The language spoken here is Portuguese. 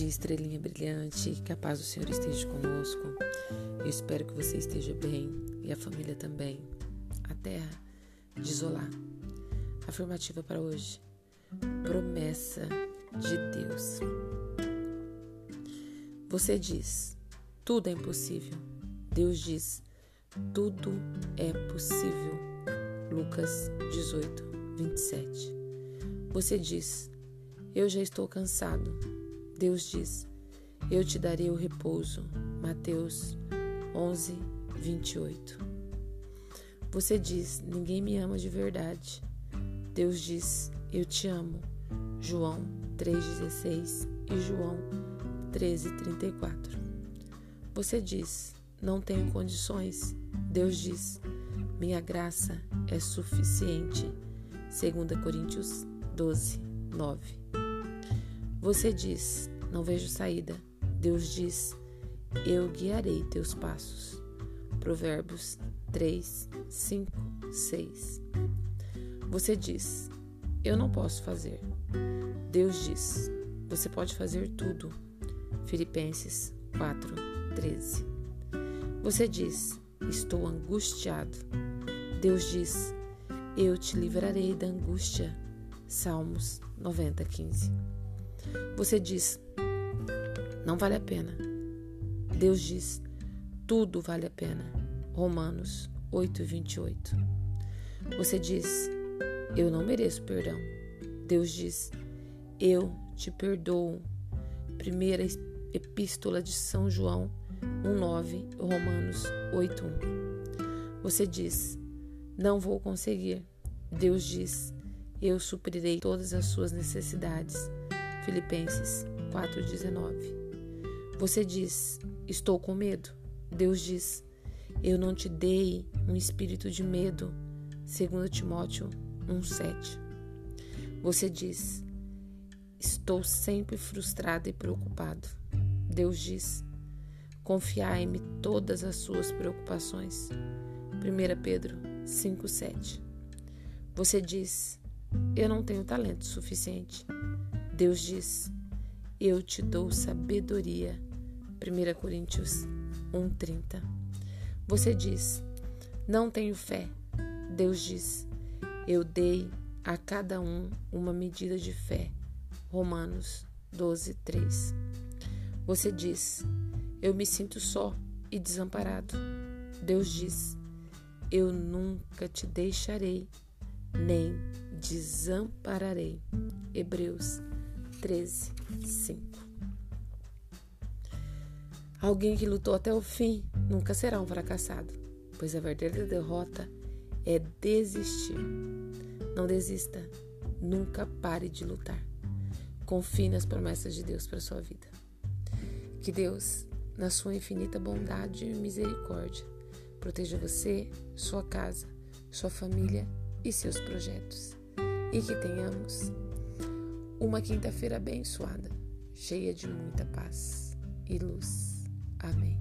estrelinha brilhante, que a paz do Senhor esteja conosco. Eu espero que você esteja bem e a família também. A terra de. Afirmativa para hoje. Promessa de Deus. Você diz: tudo é impossível. Deus diz: tudo é possível. Lucas 18, 27. Você diz: eu já estou cansado. Deus diz: Eu te darei o repouso. Mateus 11, 28. Você diz: Ninguém me ama de verdade. Deus diz: Eu te amo. João 3,16 e João 13,34. Você diz: Não tenho condições. Deus diz: Minha graça é suficiente. 2 Coríntios 12, 9. Você diz: Não vejo saída. Deus diz: Eu guiarei teus passos. Provérbios 3, 5, 6. Você diz: Eu não posso fazer. Deus diz: Você pode fazer tudo. Filipenses 4, 13. Você diz: Estou angustiado. Deus diz: Eu te livrarei da angústia. Salmos 90, 15. Você diz: Não vale a pena. Deus diz: Tudo vale a pena. Romanos 8, 28. Você diz: Eu não mereço perdão. Deus diz: Eu te perdoo. Primeira Epístola de São João 1:9, Romanos 8:1. Você diz: Não vou conseguir. Deus diz: Eu suprirei todas as suas necessidades Filipenses 4:19. Você diz: "Estou com medo". Deus diz: "Eu não te dei um espírito de medo". 2 Timóteo 1:7. Você diz: "Estou sempre frustrado e preocupado". Deus diz: "Confiai-me todas as suas preocupações". 1 Pedro 5:7. Você diz: "Eu não tenho talento suficiente". Deus diz: Eu te dou sabedoria. 1 Coríntios 1:30. Você diz: Não tenho fé. Deus diz: Eu dei a cada um uma medida de fé. Romanos 12:3. Você diz: Eu me sinto só e desamparado. Deus diz: Eu nunca te deixarei, nem desampararei. Hebreus 13, 5. Alguém que lutou até o fim nunca será um fracassado, pois a verdadeira derrota é desistir. Não desista, nunca pare de lutar. Confie nas promessas de Deus para sua vida. Que Deus, na sua infinita bondade e misericórdia, proteja você, sua casa, sua família e seus projetos. E que tenhamos uma quinta-feira abençoada, cheia de muita paz e luz. Amém.